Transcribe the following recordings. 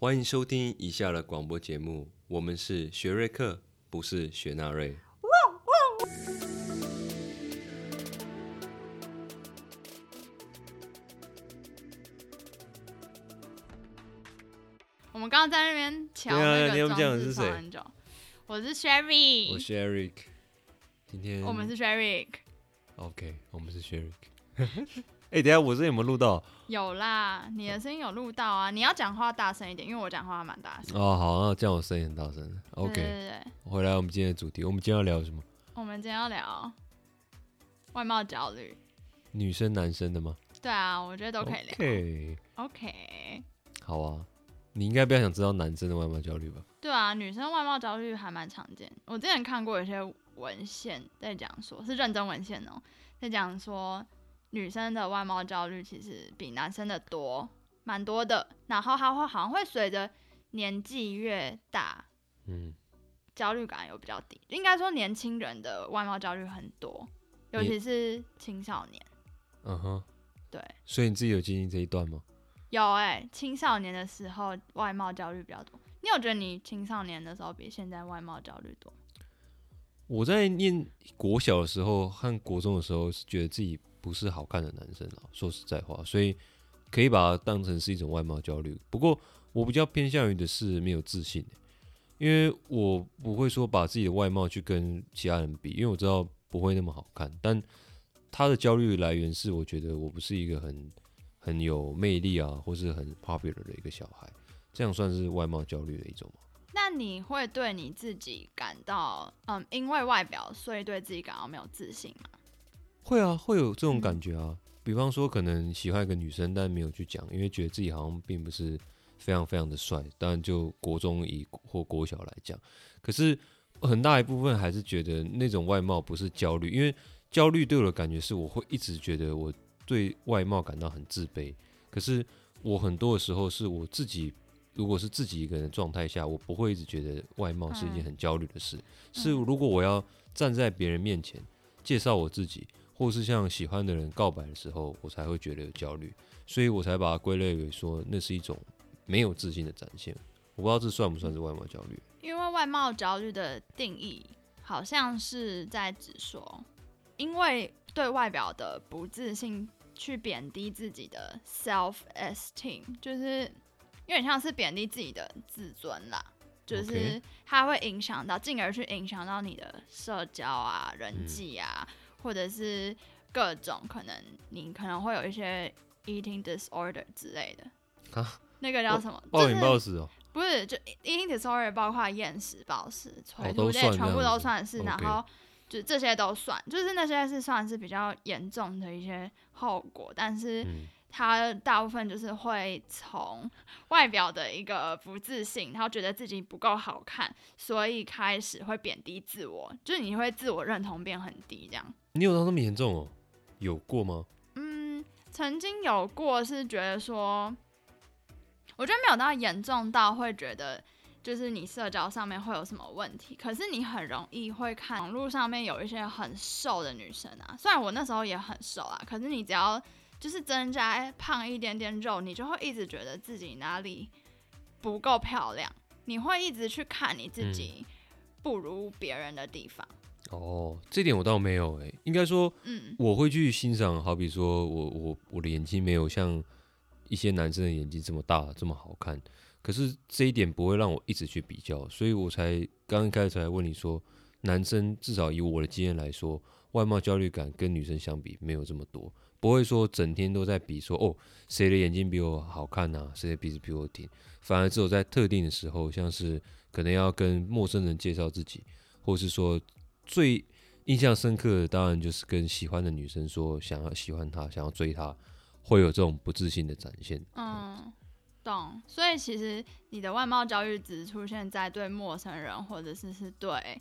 欢迎收听以下的广播节目，我们是学瑞克，不是雪纳瑞。我们刚刚在那边瞧那个装置不讲是谁瞧很久。我是 Sherry，我是 Eric，今天我们是 Sherry，OK，我们是 Eric。哎、等下我这有没有录到？有啦，你的声音有录到啊。你要讲话大声一点，因为我讲话蛮大声。哦，好，那这样我声音很大声。OK，对对对，回来我们今天的主题，我们今天要聊什么？我们今天要聊外貌焦虑。女生男生的吗？对啊，我觉得都可以聊。OK，OK，好啊。你应该不要想知道男生的外貌焦虑吧？对啊，女生外貌焦虑还蛮常见。我之前看过有些文献在讲说，是认真文献哦，在讲说女生的外貌焦虑其实比男生的多，蛮多的。然后它会好像会随着年纪越大，嗯，焦虑感有比较低。应该说年轻人的外貌焦虑很多，尤其是青少年。嗯哼。对，所以你自己有经历这一段吗？有哎、青少年的时候外貌焦虑比较多。你有觉得你青少年的时候比现在外貌焦虑多？我在念国小的时候和国中的时候，是觉得自己不是好看的男生啊。说实在话，所以可以把它当成是一种外貌焦虑。不过我比较偏向于的是没有自信欸、因为我不会说把自己的外貌去跟其他人比，因为我知道不会那么好看。但他的焦虑来源是，我觉得我不是一个很很有魅力啊，或是很 popular 的一个小孩，这样算是外貌焦虑的一种吗？那你会对你自己感到，嗯，因为外表所以对自己感到没有自信吗？会啊，会有这种嗯感觉啊。比方说，可能喜欢一个女生，但没有去讲，因为觉得自己好像并不是非常非常的帅。当然，就国中以或国小来讲，可是很大一部分还是觉得那种外貌不是焦虑，因为焦虑对我的感觉是，我会一直觉得我对外貌感到很自卑。可是我很多的时候是我自己，如果是自己一个人的状态下，我不会一直觉得外貌是一件嗯很焦虑的事。是嗯如果我要站在别人面前介绍我自己，或是向喜欢的人告白的时候，我才会觉得有焦虑，所以我才把它归类为说那是一种没有自信的展现。我不知道这算不算是外貌焦虑？因为外貌焦虑的定义好像是在指说，因为对外表的不自信去贬低自己的 self esteem，就是有点像是贬低自己的自尊啦。就是它会影响到，进而去影响到你的社交啊、人嗯际啊，或者是各种可能你可能会有一些 eating disorder 之类的。啊那个叫什么？暴饮就是暴食哦，不是，就 eating disorder 包括厌食、暴食、催都吐这些全部都算是，然后就这些都算，就是那些是算是比较严重的一些后果，但是嗯，它大部分就是会从外表的一个不自信，然后觉得自己不够好看，所以开始会贬低自我，就是你会自我认同变很低这样。你有到那么严重哦？有过吗？嗯，曾经有过是觉得说，我觉得没有到严重到会觉得就是你社交上面会有什么问题，可是你很容易会看网络上面有一些很瘦的女生啊，虽然我那时候也很瘦啊，可是你只要就是增加胖一点点肉，你就会一直觉得自己哪里不够漂亮，你会一直去看你自己不如别人的地方。哦，这点我倒没有诶、应该说嗯我会去欣赏，好比说我我我的眼睛没有像一些男生的眼睛这么大这么好看，可是这一点不会让我一直去比较，所以我才刚刚开始才问你说，男生至少以我的经验来说，外貌焦虑感跟女生相比没有这么多，不会说整天都在比说哦谁的眼睛比我好看啊，谁的鼻子比我挺，反而只有在特定的时候，像是可能要跟陌生人介绍自己，或是说最印象深刻的，当然就是跟喜欢的女生说想要喜欢她，想要追她，会有这种不自信的展现。嗯，懂。所以其实你的外貌焦虑只出现在对陌生人，或者是是对，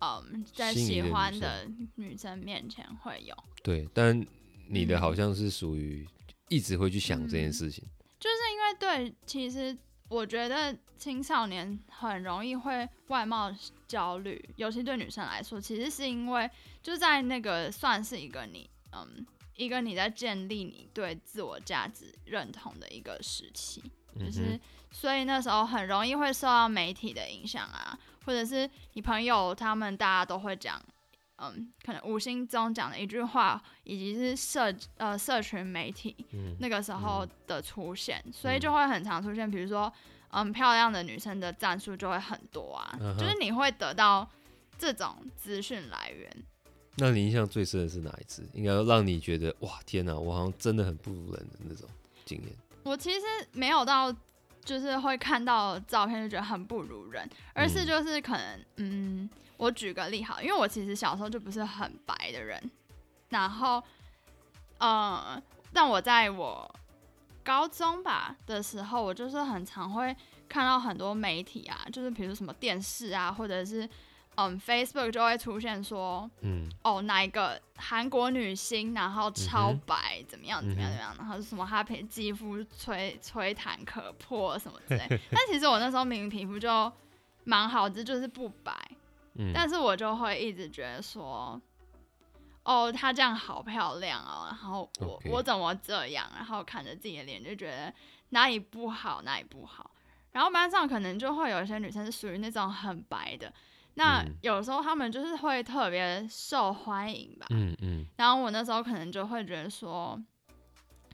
嗯，在喜欢的女生面前会有。对，但你的嗯。好像是属于一直会去想这件事情。就是因为对，其实我觉得青少年很容易会外貌焦虑，尤其对女生来说，其实是因为就在那个算是一个你嗯一个你在建立你对自我价值认同的一个时期，就是所以那时候很容易会受到媒体的影响啊，或者是你朋友他们大家都会讲，嗯，可能无心中讲的一句话，以及是社呃社群媒体嗯那个时候的出现，所以就会很常出现，比如说，嗯，漂亮的女生的战术就会很多啊，嗯就是你会得到这种资讯来源。那你印象最深的是哪一次？应该让你觉得哇天哪，我好像真的很不如人的那种经验。我其实没有到，就是会看到照片就觉得很不如人，而是嗯。就是可能，嗯，我举个例好，因为我其实小时候就不是很白的人，然后，呃，但我在我高中吧的时候，我就是很常会看到很多媒体啊，就是比如什么电视啊，或者是嗯 Facebook 就会出现说，嗯。哦，哪一个韩国女星，然后超白，怎么样怎么样怎么样，然后什么她皮肌肤吹吹弹可破什么之类。但其实我那时候明明皮肤就蛮好，这就是不白，嗯，但是我就会一直觉得说，哦，她这样好漂亮哦，然后我我怎么这样，然后看着自己的脸就觉得哪里不好哪里不好。然后班上可能就会有一些女生是属于那种很白的，那嗯有时候他们就是会特别受欢迎吧。嗯嗯然后我那时候可能就会觉得说，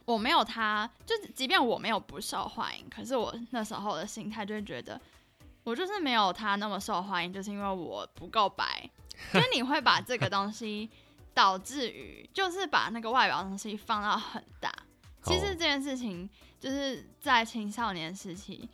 我没有他，就即便我没有不受欢迎，可是我那时候的心态就会觉得，我就是没有他那么受欢迎，就是因为我不够白。就是你会把这个东西导致于，就是把那个外表的东西放到很大。其实这件事情就是在青少年时期，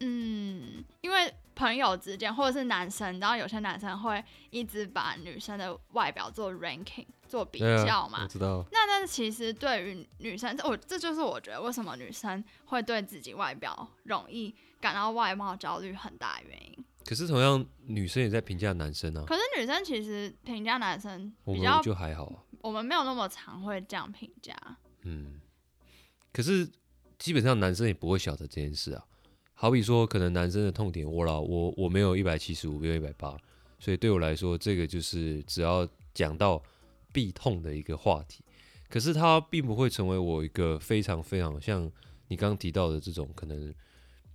嗯，因为朋友之间或者是男生，然后有些男生会一直把女生的外表做 ranking 做比较嘛。我知道。那但是其实对于女生，这我这就是我觉得为什么女生会对自己外表容易感到外貌焦虑很大的原因。可是同样，女生也在评价男生啊，可是女生其实评价男生比较就还好啊。我们没有那么常会这样评价。嗯，可是基本上男生也不会晓得这件事啊。好比说，可能男生的痛点，我老我我没有一百七十五，没有一百八，所以对我来说，这个就是只要讲到必痛的一个话题。可是它并不会成为我一个非常非常像你刚刚提到的这种，可能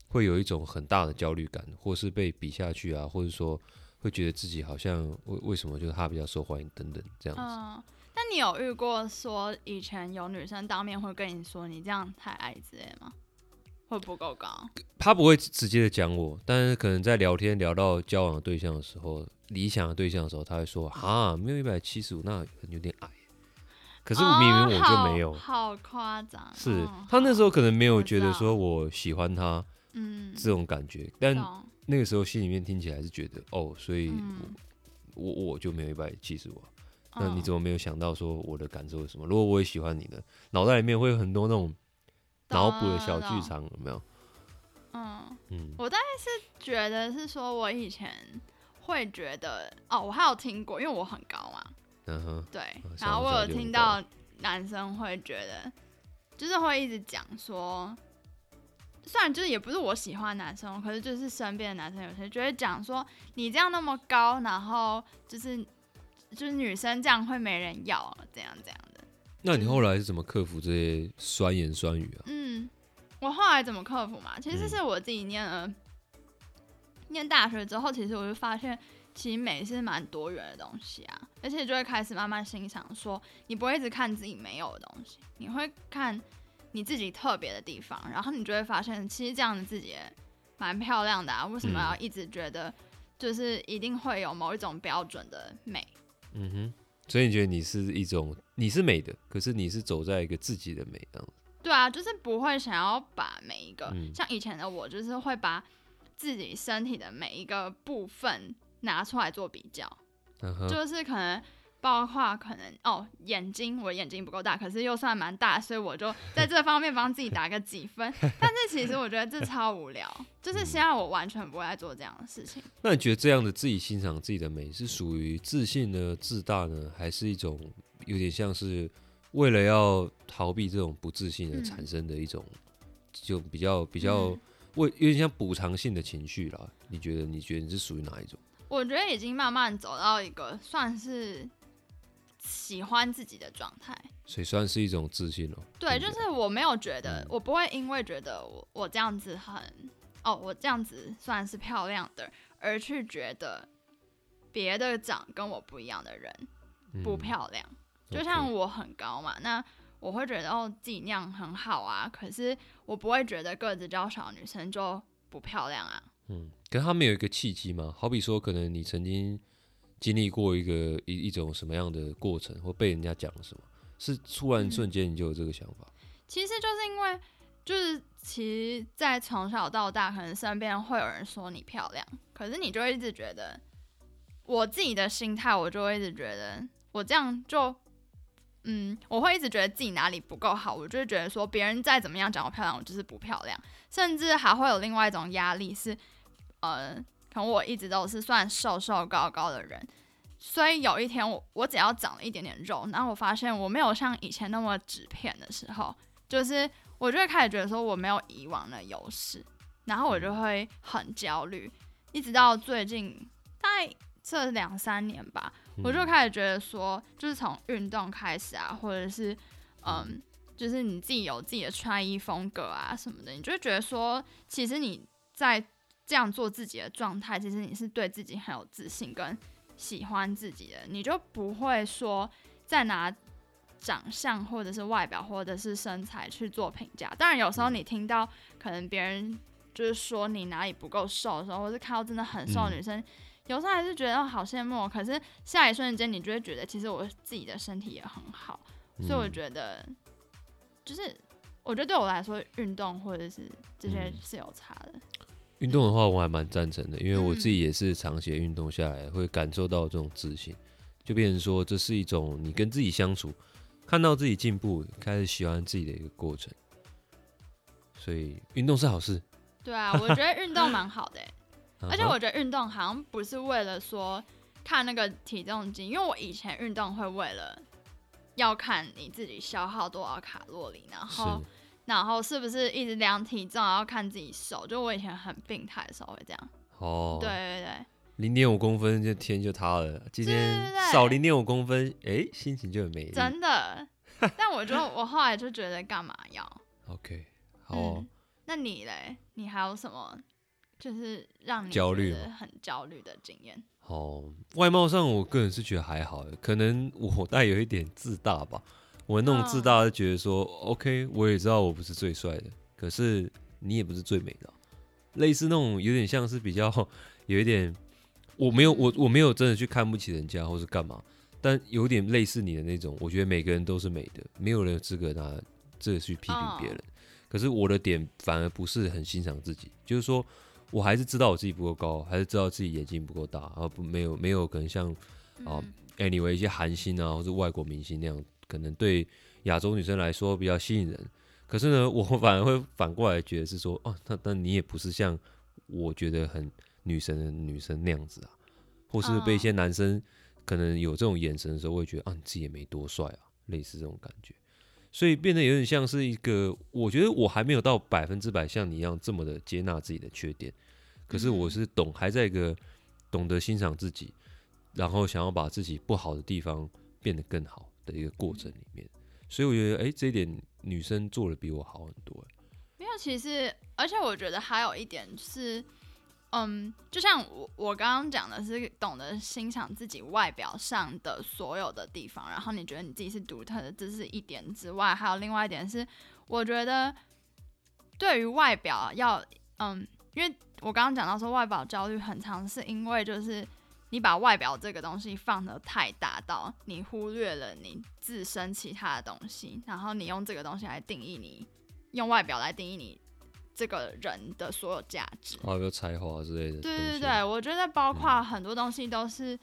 会有一种很大的焦虑感，或是被比下去啊，或者说会觉得自己好像为为什么就是他比较受欢迎等等这样子。嗯，那你有遇过说以前有女生当面会跟你说你这样太矮之类的吗？会不够高？他不会直接的讲我，但是可能在聊天聊到交往的对象的时候，理想的对象的时候，他会说啊，没有一百七十五，那有点矮。可是我明明我就没有，哦好好夸张。是嗯他那时候可能没有觉得说我喜欢他嗯，这种感觉，但那个时候心里面听起来是觉得哦，所以嗯我我我就没有一百七十五。那你嗯怎么没有想到说我的感受是什么？如果我也喜欢你呢，脑袋里面会有很多那种脑补的小剧。场，有没有？嗯，嗯我大概是觉得是说我以前会觉得哦，我还有听过，因为我很高嘛，嗯哼，对嗯，然后我有听到男生会觉得，就是会一直讲说，虽然就是也不是我喜欢男生，可是就是身边的男生有些觉得讲说，你这样那么高，然后就是就是女生这样会没人要，这样这样的。那你后来是怎么克服这些酸言酸语啊？嗯，我后来怎么克服嘛？其实嗯是我自己念了、念大学之后，其实我就发现，其实美是蛮多元的东西啊，而且就会开始慢慢欣赏，说你不会一直看自己没有的东西，你会看你自己特别的地方，然后你就会发现，其实这样的自己也蛮漂亮的啊。为什么嗯要一直觉得就是一定会有某一种标准的美？嗯哼，所以你觉得你是一种你是美的，可是你是走在一个自己的美这样子。对啊，就是不会想要把每一个、嗯像以前的我，就是会把自己身体的每一个部分拿出来做比较，嗯，就是可能包括可能哦眼睛，我眼睛不够大，可是又算蛮大，所以我就在这方面帮自己打个几分。但是其实我觉得这超无聊，就是现在我完全不会再做这样的事情。那你觉得这样的自己欣赏自己的美是属于自信呢、自大呢，还是一种有点像是为了要逃避这种不自信而嗯产生的一种，就比较比较嗯为有点像补偿性的情绪啦？你觉得？你觉得你是属于哪一种？我觉得已经慢慢走到一个算是喜欢自己的状态。所以算是一种自信哦。对，就是我没有觉得嗯，我不会因为觉得我我这样子很哦，我这样子算是漂亮的，而去觉得别的长跟我不一样的人不嗯漂亮。就像我很高嘛，那我会觉得哦自己那样很好啊，可是我不会觉得个子较小的女生就不漂亮啊。嗯，可是他们有一个契机嘛，好比说，可能你曾经经历过一个一一种什么样的过程，或被人家讲了什么，是突然嗯。瞬间你就有这个想法。其实就是因为，就是其实，在从小到大，可能身边会有人说你漂亮，可是你就会一直觉得，我自己的心态，我就会一直觉得，我这样就，嗯，我会一直觉得自己哪里不够好，我就会觉得说，别人再怎么样讲我漂亮，我就是不漂亮，甚至还会有另外一种压力是，呃，可能我一直都是算瘦瘦高高的人。所以有一天我我只要长了一点点肉，然后我发现我没有像以前那么纸片的时候，就是我就会开始觉得说我没有以往的优势，然后我就会很焦虑，一直到最近大概这两三年吧，我就嗯开始觉得说，就是从运动开始啊，或者是嗯，就是你自己有自己的穿衣风格啊什么的，你就会觉得说，其实你在这样做自己的状态，其实你是对自己很有自信跟喜欢自己的，你就不会说再拿长相或者是外表或者是身材去做评价。当然，有时候你听到可能别人就是说你哪里不够瘦的时候，或是看到真的很瘦的嗯女生，有时候还是觉得哦好羡慕哦。可是下一瞬间，你就会觉得其实我自己的身体也很好，所以我嗯觉得就是我觉得对我来说，运动或者是这些嗯是有差的。运动的话，我还蛮赞成的，因为我自己嗯。也是长期的运动下来，会感受到这种自信，就变成说这是一种你跟自己相处，看到自己进步，开始喜欢自己的一个过程。所以运动是好事，对啊，我觉得运动蛮好的欸、而且我觉得运动好像不是为了说看那个体重机，因为我以前运动会为了要看你自己消耗多少卡路里，然后然后是不是一直量体重，然后看自己瘦。就我以前很病态的时候会这样。哦，对，对对，零点五公分就天就塌了，今天少零点五公分，哎、心情就很美丽。真的。但我就我后来就觉得干嘛要？OK，好哦、嗯，那你嘞？你还有什么就是让你焦虑很焦虑的经验？哦，外貌上我个人是觉得还好，可能我 带有一点自大吧。我那种自嗯大，就觉得说、OK，我也知道我不是最帅的，可是你也不是最美的。啊、类似那种有点像是比较 有一点，我没有我嗯我没有真的去看不起人家或是干嘛，但有点类似你的那种，我觉得每个人都是美的，没有人有资格拿这个去批评别人。可是我的点反而不是很欣赏自己，就是说我还是知道我自己不够高，还是知道自己眼睛不够大，而不没有没有可能像啊嗯。anyway 一些韩星啊或者外国明星那样，可能对亚洲女生来说比较吸引人。可是呢，我反而会反过来觉得是说，哦，那那你也不是像我觉得很女神的女生那样子啊，或是被一些男生可能有这种眼神的时候，会觉得啊，你自己也没多帅啊，类似这种感觉。所以变得有点像是一个，我觉得我还没有到百分之百像你一样这么的接纳自己的缺点，可是我嗯是懂，还在一个懂得欣赏自己，然后想要把自己不好的地方变得更好的一个过程里面。所以我觉得，哎、这一点女生做的比我好很多、没有，其实，而且我觉得还有一点是，嗯，就像我我刚刚讲的是懂得欣赏自己外表上的所有的地方，然后你觉得你自己是独特的，这是一点之外，还有另外一点是，我觉得对于外表要，嗯，因为我刚刚讲到说外表焦虑很长，是因为就是你把外表这个东西放得太大到你忽略了你自身其他的东西，然后你用这个东西来定义你。用外表来定义你这个人的所有价值。还有才华之类的。对对对，，我觉得包括很多东西都是，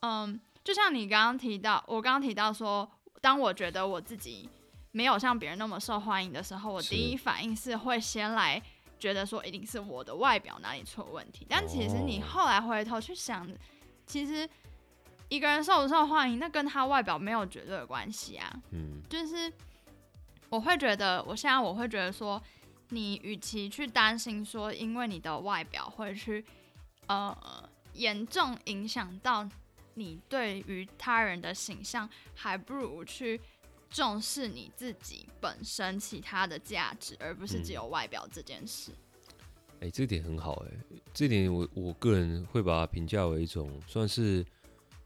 嗯，就像你刚刚提到，我刚刚提到说，当我觉得我自己没有像别人那么受欢迎的时候，我第一反应是会先来觉得说，一定是我的外表哪里出了问题。但其实你哦后来回头去想，其实一个人受不受欢迎，那跟他外表没有绝对的关系啊。嗯，就是我会觉得，我现在我会觉得说，你与其去担心说，因为你的外表会去呃严重影响到你对于他人的形象，还不如去重视你自己本身其他的价值，而不是只有外表这件事。哎、这点很好哎、这点我我个人会把它评价为一种算是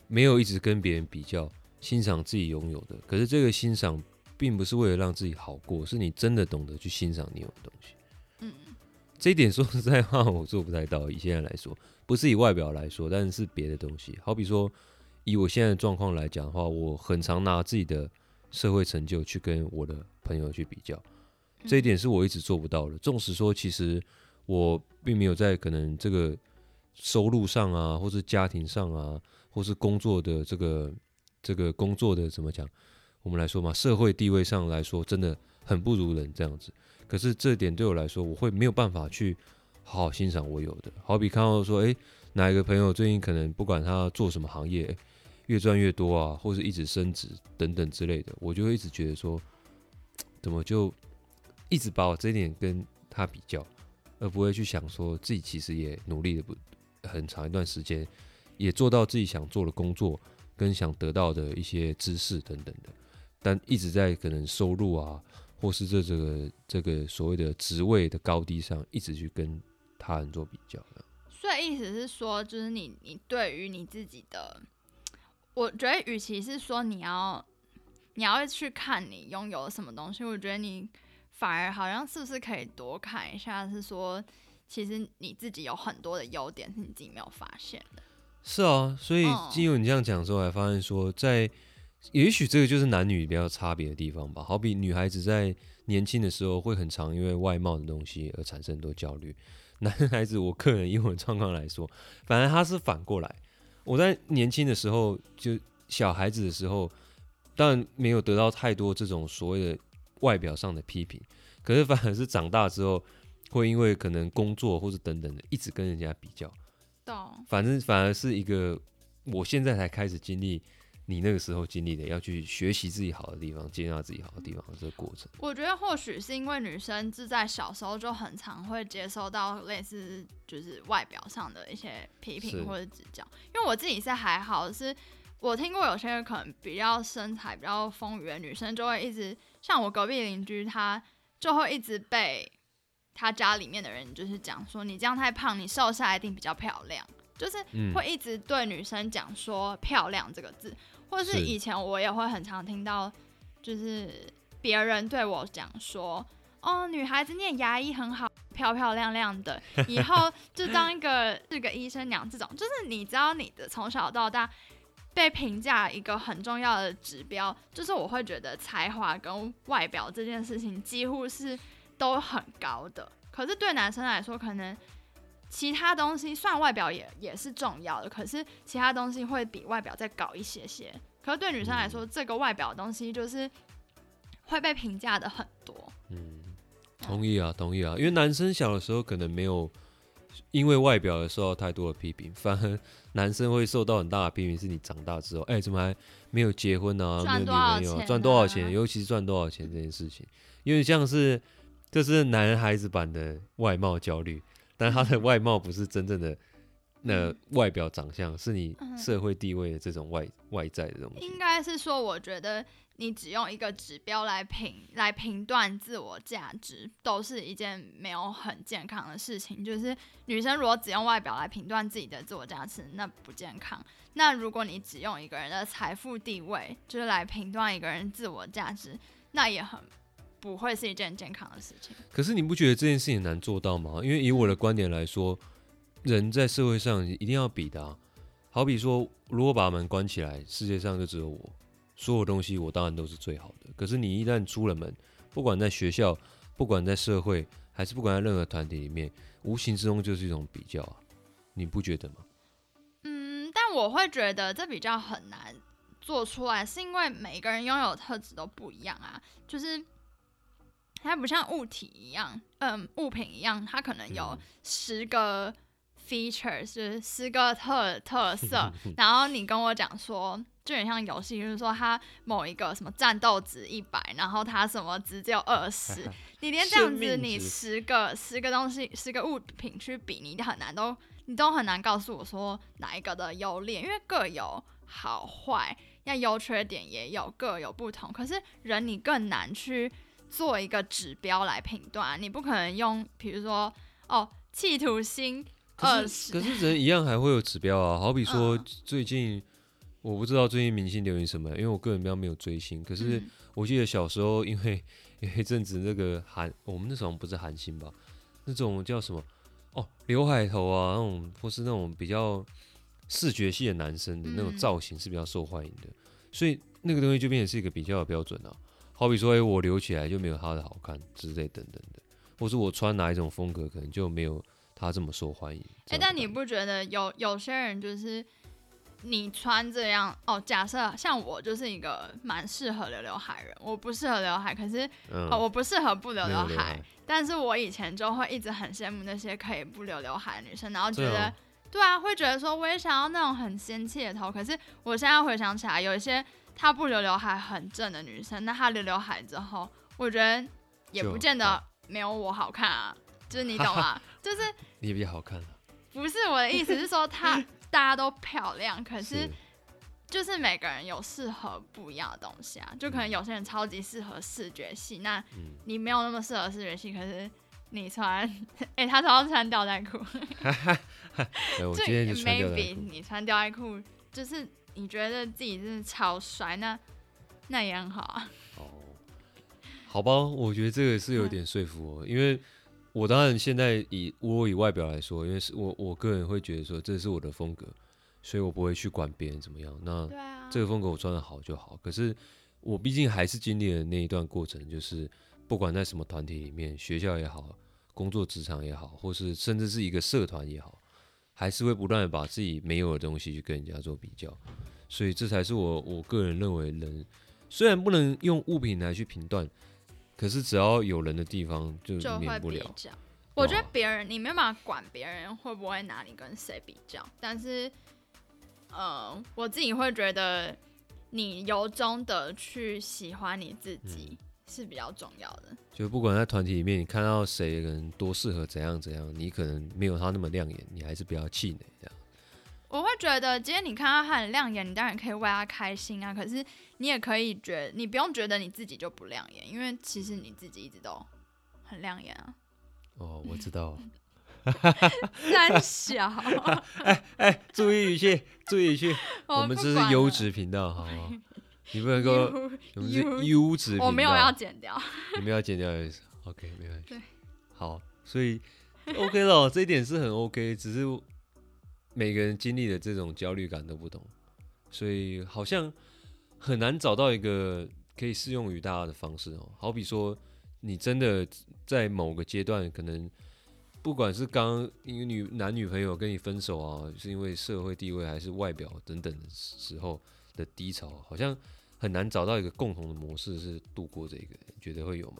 没有一直跟别人比较，欣赏自己拥有的。可是这个欣赏并不是为了让自己好过，是你真的懂得去欣赏你有的东西。嗯，这一点说实在话，我做不太到。以现在来说，不是以外表来说，但是别的东西，好比说，以我现在的状况来讲的话，我很常拿自己的社会成就去跟我的朋友去比较，这一点是我一直做不到的。纵使说，其实我并没有在可能这个收入上啊，或是家庭上啊，或是工作的这个这个工作的怎么讲，我们来说嘛，社会地位上来说，真的很不如人这样子。可是这点对我来说，我会没有办法去好好欣赏我有的。好比看到说，诶，哪一个朋友最近可能不管他做什么行业，诶越赚越多啊，或是一直升职等等之类的，我就会一直觉得说，怎么就一直把我这一点跟他比较，而不会去想说自己其实也努力了不很长一段时间，也做到自己想做的工作跟想得到的一些知识等等的，但一直在可能收入啊。或是这这个这个所谓的职位的高低上，一直去跟他人做比较的。所以意思是说，就是你你对于你自己的，我觉得与其是说你要你要去看你拥有什么东西，我觉得你反而好像是不是可以多看一下，是说其实你自己有很多的优点是你自己没有发现的。是啊，所以经由你这样讲之后，还发现说，在也许这个就是男女比较差别的地方吧。好比女孩子在年轻的时候会很常因为外貌的东西而产生很多焦虑，男孩子我个人以我的状况来说，反正他是反过来。我在年轻的时候，就小孩子的时候，当然没有得到太多这种所谓的外表上的批评，可是反而是长大之后，会因为可能工作或者等等的，一直跟人家比较。懂？反正反而是一个我现在才开始经历你那个时候经历的，要去学习自己好的地方，接纳自己好的地方这个过程。我觉得或许是因为女生是在小时候就很常会接收到类似就是外表上的一些批评或者指教，因为我自己是还好，是我听过有些人可能比较身材比较丰腴的女生就会一直像我隔壁邻居，她就会一直被她家里面的人就是讲说你这样太胖，你瘦下来一定比较漂亮，就是嗯，会一直对女生讲说“漂亮”这个字，或是以前我也会很常听到，就是别人对我讲说：“哦，女孩子念牙医很好，漂漂亮亮的，以后就当一个是个医生娘。”这种就是你知道你的从小到大被评价一个很重要的指标，就是我会觉得才华跟外表这件事情几乎是都很高的。可是对男生来说，可能其他东西虽然外表也也是重要的，可是其他东西会比外表再高一些些。可是对女生来说，这个外表的东西就是会被评价的很多。嗯，同意啊，同意啊，因为男生小的时候可能没有因为外表而受到太多的批评，反而男生会受到很大的批评，是你长大之后，哎、怎么还没有结婚啊，没有女赚多少朋友啊，钱赚多少啊钱，尤其是赚多少钱这件事情，因为像是这是男孩子版的外貌焦虑，但他的外貌不是真正的。那外表长相是你嗯社会地位的这种外外在的东西，应该是说，我觉得你只用一个指标来评来评断自我价值，都是一件没有很健康的事情。就是女生如果只用外表来评断自己的自我价值，那不健康。那如果你只用一个人的财富地位，就是来评断一个人自我价值，那也很不会是一件健康的事情。可是你不觉得这件事情难做到吗？因为以我的观点来说，人在社会上一定要比的、啊。好比说，如果把门关起来，世界上就只有我，所有东西我当然都是最好的。可是你一旦出了门，不管在学校，不管在社会，还是不管在任何团体里面，无形之中就是一种比较啊，你不觉得吗？嗯，但我会觉得这比较很难做出来，是因为每个人拥有特质都不一样啊。就是它不像物体一样，嗯，物品一样，它可能有嗯十个 features，就是十个特特色。然后你跟我讲说，就很像游戏，就是说它某一个什么战斗值一百，然后它什么值只有二十，你连这样子，你十个十个东西，十个物品去比，你很难都你都很难告诉我说哪一个的优劣，因为各有好坏，要优缺点也有各有不同。可是人你更难去做一个指标来评断，你不可能用比如说哦企图心二十，可是人一样还会有指标啊，好比说嗯最近。我不知道最近明星流行什么，因为我个人比较没有追星。可是嗯我记得小时候，因为 有一阵子那个韩，我们那时候不是韩星吧，那种叫什么哦，刘海头啊，那种或是那种比较视觉系的男生的那种嗯造型是比较受欢迎的，所以那个东西就变成是一个比较的标准啊。好比说，哎、我留起来就没有他的好看之类等等的，或是我穿哪一种风格可能就没有他这么受欢迎。哎、但你不觉得有有些人就是你穿这样哦？假设像我就是一个蛮适合留刘海人，我不适合刘海，可是、嗯哦我不适合不留刘海但是我以前就会一直很羡慕那些可以不留刘海的女生，然后觉得对啊，会觉得说我也想要那种很仙气的头。可是我现在回想起来，有一些她不留刘海很正的女生，那她留刘海之后，我觉得也不见得没有我好看啊，就是你懂吗？就是你比较好看啊，不是我的意思是说她 大家都漂亮，可是是。就是每个人有适合不一样的东西啊，就可能有些人超级适合视觉系，那嗯，你没有那么适合视觉系，可是你穿，哎、他常常穿吊带裤，对，我就今天就穿吊带 maybe 裤。你穿吊带裤，就是你觉得自己真的超帅，那那也很好啊。哦，好吧，我觉得这个是有点说服我，因为我当然现在以我以外表来说，因为是我我个人会觉得说这是我的风格，所以我不会去管别人怎么样。那这个风格我穿的好就好。可是我毕竟还是经历了那一段过程，就是不管在什么团体里面，学校也好，工作职场也好，或是甚至是一个社团也好，还是会不断的把自己没有的东西去跟人家做比较。所以这才是我我个人认为人虽然不能用物品来去评断，可是只要有人的地方就就会免不了。我觉得别人你没有办法管别人会不会拿你跟谁比较，但是，呃，我自己会觉得你由衷的去喜欢你自己是比较重要的。就不管在团体里面，你看到谁人多适合怎样怎样，你可能没有他那么亮眼，你还是不要气馁这样。我会觉得，今天你看到他很亮眼，你当然可以为他开心啊。可是你也可以觉你不用觉得你自己就不亮眼，因为其实你自己一直都很亮眼啊。哦，我知道。三小，哎哎，注意语气，注意语气，我们这是优质频道，好不好？你不能够，优我们是优优质频道，我 没有要剪掉。你们要剪掉的意思，OK，没关系。对，好，所以 OK 了，这一点是很 OK，只是每个人经历的这种焦虑感都不同，所以好像很难找到一个可以适用于大家的方式哦。好比说，你真的在某个阶段，可能不管是刚因为女男女朋友跟你分手啊，是因为社会地位还是外表等等的时候的低潮，好像很难找到一个共同的模式是度过这个，你觉得会有吗？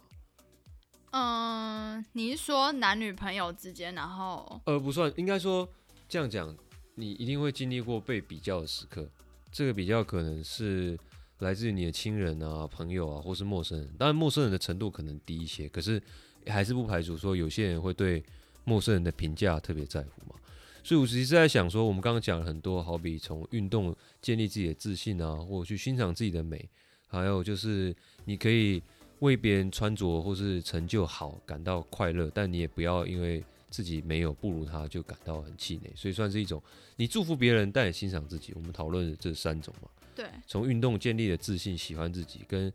嗯，你是说男女朋友之间，然后呃，不算，应该说这样讲，你一定会经历过被比较的时刻。这个比较可能是来自于你的亲人啊、朋友啊，或是陌生人。当然，陌生人的程度可能低一些，可是还是不排除说有些人会对陌生人的评价特别在乎嘛。所以我其实是在想说，我们刚刚讲了很多，好比从运动建立自己的自信啊，或者去欣赏自己的美，还有就是你可以为别人穿着或是成就好感到快乐，但你也不要因为自己没有不如他就感到很气馁，所以算是一种你祝福别人，但也欣赏自己。我们讨论的这三种嘛，对，从运动建立的自信、喜欢自己，跟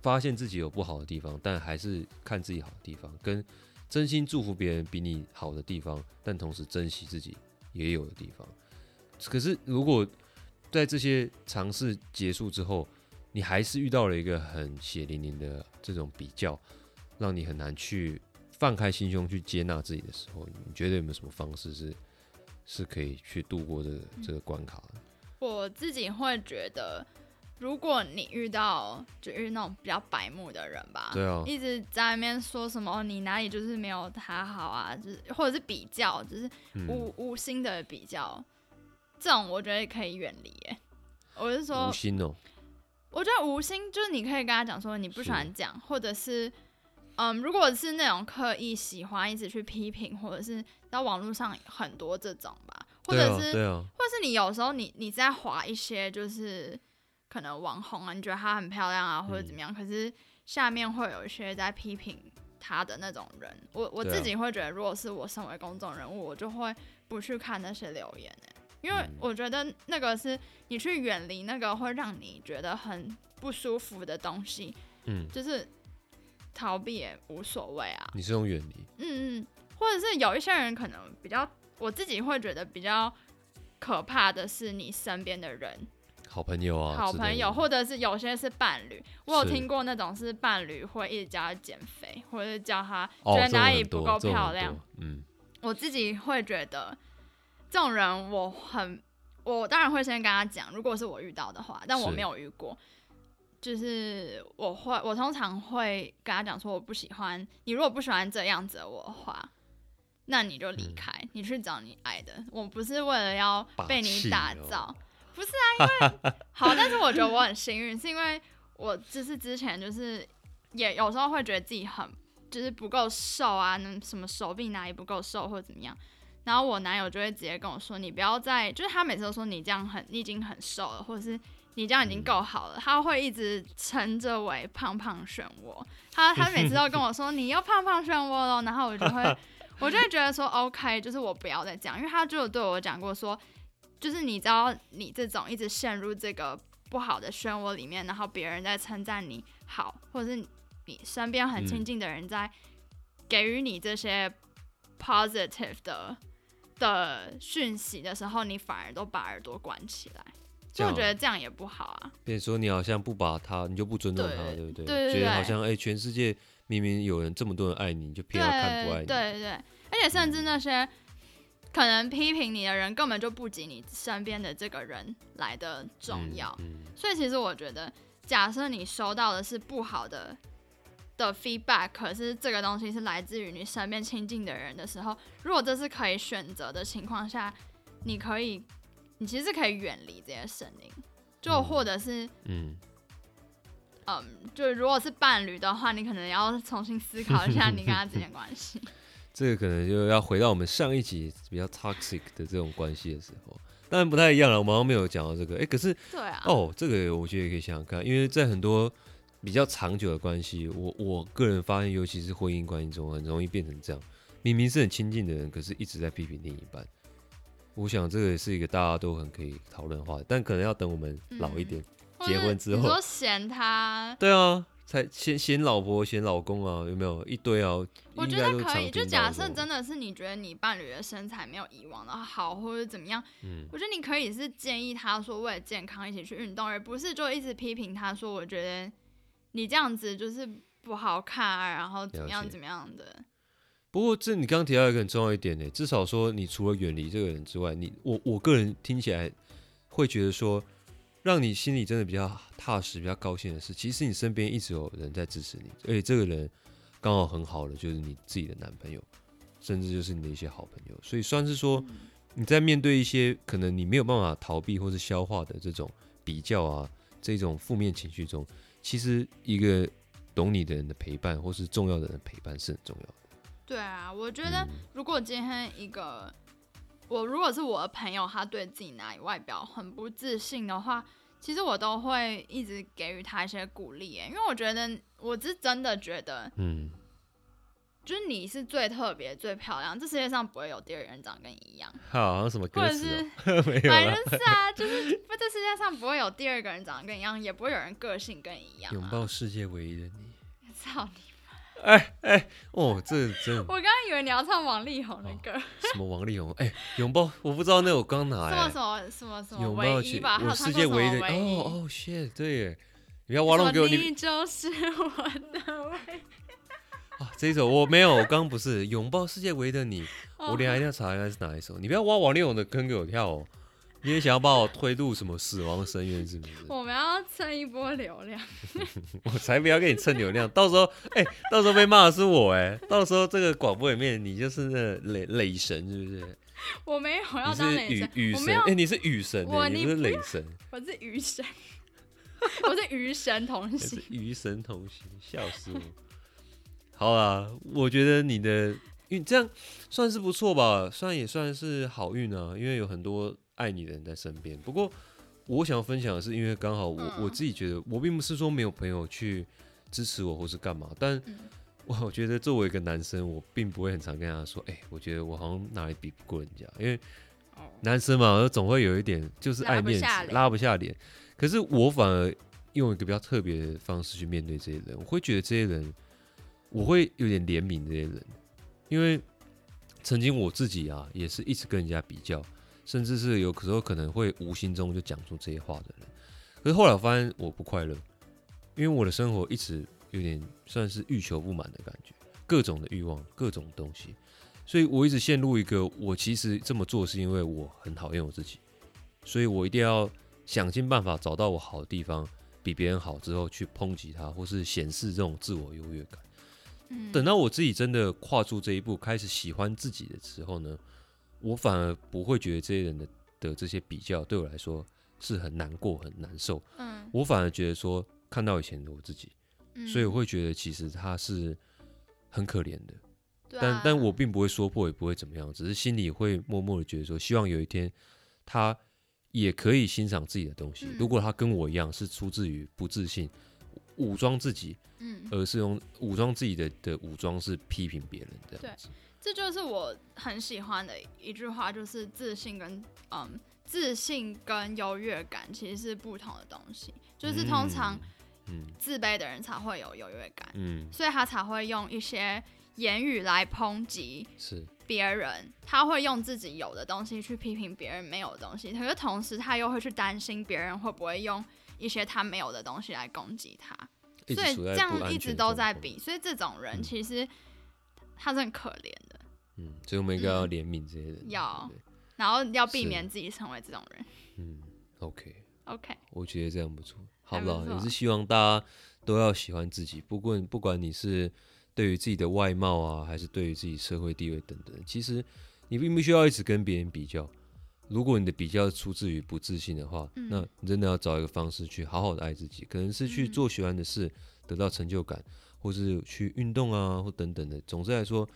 发现自己有不好的地方，但还是看自己好的地方，跟真心祝福别人比你好的地方，但同时珍惜自己也有的地方。可是如果在这些尝试结束之后，你还是遇到了一个很血淋淋的这种比较，让你很难去放开心胸去接纳自己的时候，你觉得有没有什么方式是 是可以去度过这个这个关卡？我自己会觉得，如果你遇到就是那种比较白目的人吧，对啊，一直在那边说什么你哪里就是没有他好啊，就是或者是比较，就是嗯，无无心的比较，这种我觉得可以远离。哎。我是说无，心哦，我觉得无心就是你可以跟他讲说你不喜欢这样，或者是嗯，如果是那种刻意喜欢一直去批评，或者是到网络上很多这种吧，或者是、对啊，或者是你有时候你你在划一些就是可能网红啊，你觉得她很漂亮啊，或者嗯怎么样，可是下面会有一些在批评她的那种人，我我自己会觉得，如果是我身为公众人物，我就会不去看那些留言、欸、因为嗯。我觉得那个是你去远离那个会让你觉得很不舒服的东西，嗯，就是逃避也无所谓啊。你是用远离，嗯嗯，或者是有一些人可能比较，我自己会觉得比较可怕的是你身边的人，好朋友啊，好朋友，或者是有些是伴侣。我有听过那种是伴侣会一直叫他减肥，或者是叫他哦觉得哪里不够漂亮多。嗯，我自己会觉得这种人我很，我当然会先跟他讲，如果是我遇到的话，但我没有遇过。就是我会，我通常会跟他讲说，我不喜欢你。如果不喜欢这样子的我的话，那你就离嗯开，你去找你爱的。我不是为了要被你打造，不是啊，因为 好，但是我觉得我很幸运，是因为我就是之前就是也有时候会觉得自己很就是不够瘦啊，那什么手臂哪里不够瘦或者怎么样，然后我男友就会直接跟我说，你不要再，就是他每次都说你这样很，你已经很瘦了，或者是你这样已经够好了，他会一直称着为胖胖漩涡，他他 每次都跟我说你又胖胖漩涡了，然后我就会我就会觉得说 OK，就是我不要再这样，因为他就有对我讲过说，就是你知道你这种一直陷入这个不好的漩涡里面，然后别人在称赞你好，或者是你身边很亲嗯近的人在给予你这些 positive 的的讯息的时候，你反而都把耳朵关起来，所以我觉得这样也不好啊。变成说你好像不把他，你就不尊重他，对对不对？对对对觉得好像哎、全世界明明有人这么多人爱你，你就偏要看不爱对你。对对，而且甚至那些可能批评你的人，根本就不及你身边的这个人来的重嗯要。嗯，所以其实我觉得，假设你收到的是不好的的 feedback，可是这个东西是来自于你身边亲近的人的时候，如果这是可以选择的情况下，你可以，你其实是可以远离这些声音，就嗯或者是。嗯，嗯，就如果是伴侣的话，你可能要重新思考一下你跟他之间关系。这个可能就要回到我们上一集比较 toxic 的这种关系的时候，当然不太一样了。我们好像没有讲到这个，哎、可是对啊，哦，这个我觉得也可以想想看，因为在很多比较长久的关系，我我个人发现，尤其是婚姻关系中，很容易变成这样。明明是很亲近的人，可是一直在批评另一半。我想这个也是一个大家都很可以讨论的话题，但可能要等我们老一点，结婚之后你说嫌他，对啊，才嫌嫌老婆嫌老公啊，有没有一堆啊？我觉得可以。就假设真的是你觉得你伴侣的身材没有以往的好，或者怎么样，嗯我觉得你可以是建议他说为了健康一起去运动，而不是就一直批评他说，我觉得你这样子就是不好看啊，然后怎么样怎么样的。不过这你刚刚提到一个很重要一点呢，至少说你除了远离这个人之外，你我我个人听起来会觉得说，让你心里真的比较踏实、比较高兴的是，其实你身边一直有人在支持你，而且这个人刚好很好的就是你自己的男朋友，甚至就是你的一些好朋友，所以算是说你在面对一些可能你没有办法逃避或是消化的这种比较啊，这种负面情绪中，其实一个懂你的人的陪伴或是重要的人的陪伴是很重要的。对啊，我觉得嗯如果今天一个我如果是我的朋友，他对自己哪里外表很不自信的话，其实我都会一直给予他一些鼓励耶，因为我觉得我是真的觉得，嗯，就是你是最特别、最漂亮，这世界上不会有第二个人长跟你一样，好像什么或者是哦、没有反。正是啊，就是不，这世界上不会有第二个人长得跟你一样，也不会有人个性跟你一样、啊。拥抱世界唯一的你。操你！哦，这真我刚刚以为你要唱王力宏的歌，什么王力宏？哎、拥抱，我不知道那我刚拿什么哎、什么什么什么拥抱全唯一吧？我世界唯一的？哦哦 shit，对耶，你不要挖洞给我，你就是我的唯一。啊这一首我没有，我刚刚不是拥抱世界唯一的你，哦我等一下一定要查一下是哪一首。你不要挖王力宏的坑给我跳哦，你也想要把我推入什么死亡深渊是不是？我们要蹭一波流量，我才不要跟你蹭流量，到时候哎、到时候被骂的是我哎、到时候这个广播里面你就是那雷雷神是不是？我没有要你是雨当雷神，雨神，哎、，你是雨神、欸，你不是雷神，我是雨神，我是雨神同行。雨神同行，笑死我。好啦，我觉得你的，运这样算是不错吧，算也算是好运啊，因为有很多爱你的人在身边。不过我想要分享的是，因为刚好我、嗯。我自己觉得，我并不是说没有朋友去支持我或是干嘛，但嗯。我我觉得作为一个男生，我并不会很常跟他说，哎、我觉得我好像哪里比不过人家，因为哦。男生嘛，总会有一点就是爱面子拉不下脸。可是我反而用一个比较特别的方式去面对这些人，我会觉得这些人，我会有点怜悯这些人，因为曾经我自己啊，也是一直跟人家比较，甚至是有时候可能会无心中就讲出这些话的人。可是后来我发现我不快乐，因为我的生活一直有点算是欲求不满的感觉，各种的欲望，各种东西，所以我一直陷入一个我其实这么做是因为我很讨厌我自己，所以我一定要想尽办法找到我好的地方，比别人好之后去抨击他，或是显示这种自我优越感。嗯等到我自己真的跨出这一步，开始喜欢自己的时候呢，我反而不会觉得这些人的的这些比较对我来说是很难过、很难受。嗯，我反而觉得说，看到以前的我自己，嗯所以我会觉得其实他是很可怜的。对但啊但我并不会说破，也不会怎么样，只是心里会默默的觉得说，希望有一天他也可以欣赏自己的东西。嗯如果他跟我一样是出自于不自信，武装自己，嗯，而是用武装自己的的武装是批评别人这样子。这就是我很喜欢的一句话，就是自信跟嗯自信跟优越感其实是不同的东西，就是通常嗯。自卑的人才会有优越感，嗯。所以他才会用一些言语来抨击是。别人，他会用自己有的东西去批评别人没有的东西，可是同时他又会去担心别人会不会用一些他没有的东西来攻击他，所以这样一直都，在比，所以这种人嗯。其实他是很可怜的，嗯，所以我们应该要嗯怜悯这些人。要然后要避免自己成为这种人。嗯，OK，OK，我觉得这样不错，好还不不好？也是希望大家都要喜欢自己，不过不管你是对于自己的外貌啊，还是对于自己社会地位等等，其实你并不需要一直跟别人比较。如果你的比较出自于不自信的话，嗯那你真的要找一个方式去好好的爱自己，可能是去嗯做喜欢的事，得到成就感，或是去运动啊，或等等的。总之来说，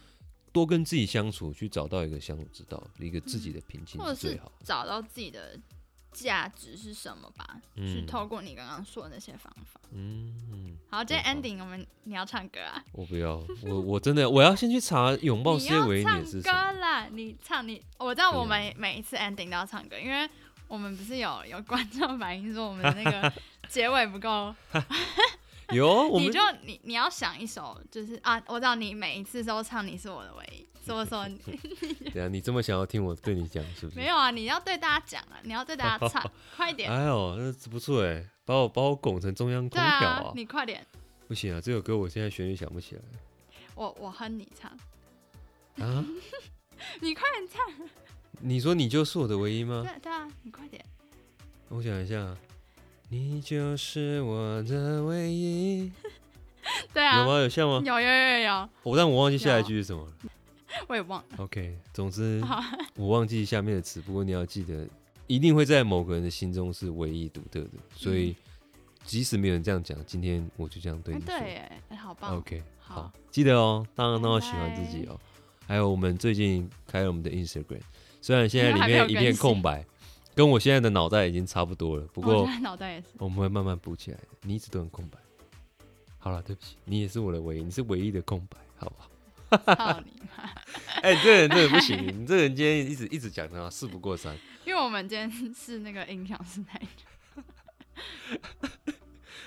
多跟自己相处，去找到一个相处之道，一个自己的平静或者是是最好。找到自己的价值是什么吧，是嗯透过你刚刚说的那些方法。嗯嗯。好，今天 ending 我们你要唱歌啊？我不要，我我真的我要先去查拥抱你世界唯一要唱歌。啦！你唱你，我知道我们每一次 ending 都要唱歌，因为我们不是有有观众反映说我们的那个 结尾不够，有我们你就你你要想一首，就是啊，我知道你每一次都唱你是我的唯一，说说你。对啊你这么想要听我对你讲是不是？没有啊，你要对大家讲啊，你要对大家唱，快点，哎呦，那不错哎，把我把我拱成中央空调啊，你快点，不行啊，这首歌我现在旋律想不起来。我我哼你唱，啊。你快点唱，你说你就是我的唯一吗？对对啊，你快点，我想一下，你就是我的唯一，对啊，有吗？有像吗？有有有有，我但我忘记下一句是什么了。我也忘了，OK，总之 我忘记下面的词，不过你要记得，一定会在某个人的心中是唯一独特的，所以即使没有人这样讲，今天我就这样对哎你说。哎好棒，OK，好。好，记得哦，当然都要喜欢自己哦。还有我们最近开了我们的 Instagram，虽然现在里面一片空白，跟我现在的脑袋已经差不多了，不过我现在脑袋也是，我们会慢慢补起来的。你一直都很空白。好了，对不起，你也是我的唯一，你是唯一的空白，好不好？操你妈！哎、你这人真的不行，你这人今天一直一直讲的话，事不过三。因为我们今天是那个音响师台，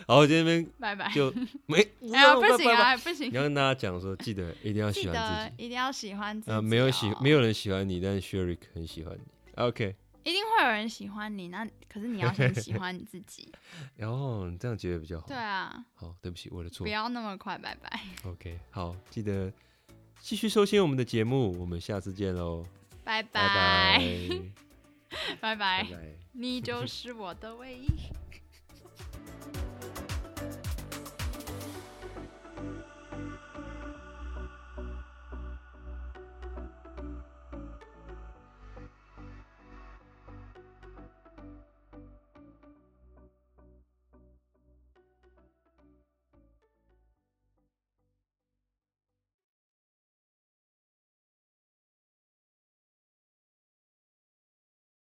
好，我今天拜拜。就 没，哎呀，不行啊，不行你，要跟大家讲说，记得一定要喜欢自己。一定要喜欢自己、哦。呃，没有喜，没有人喜欢你，但是 Sherry 很喜欢你。OK，一定会有人喜欢你，那可是你要先喜欢你自己。然后你这样觉得比较好。对啊，好，对不起，我的错不。要那么快，拜拜，OK，好，记得继续收听我们的节目，我们下次见喽，拜拜拜，拜拜，拜拜。你就是我的唯一。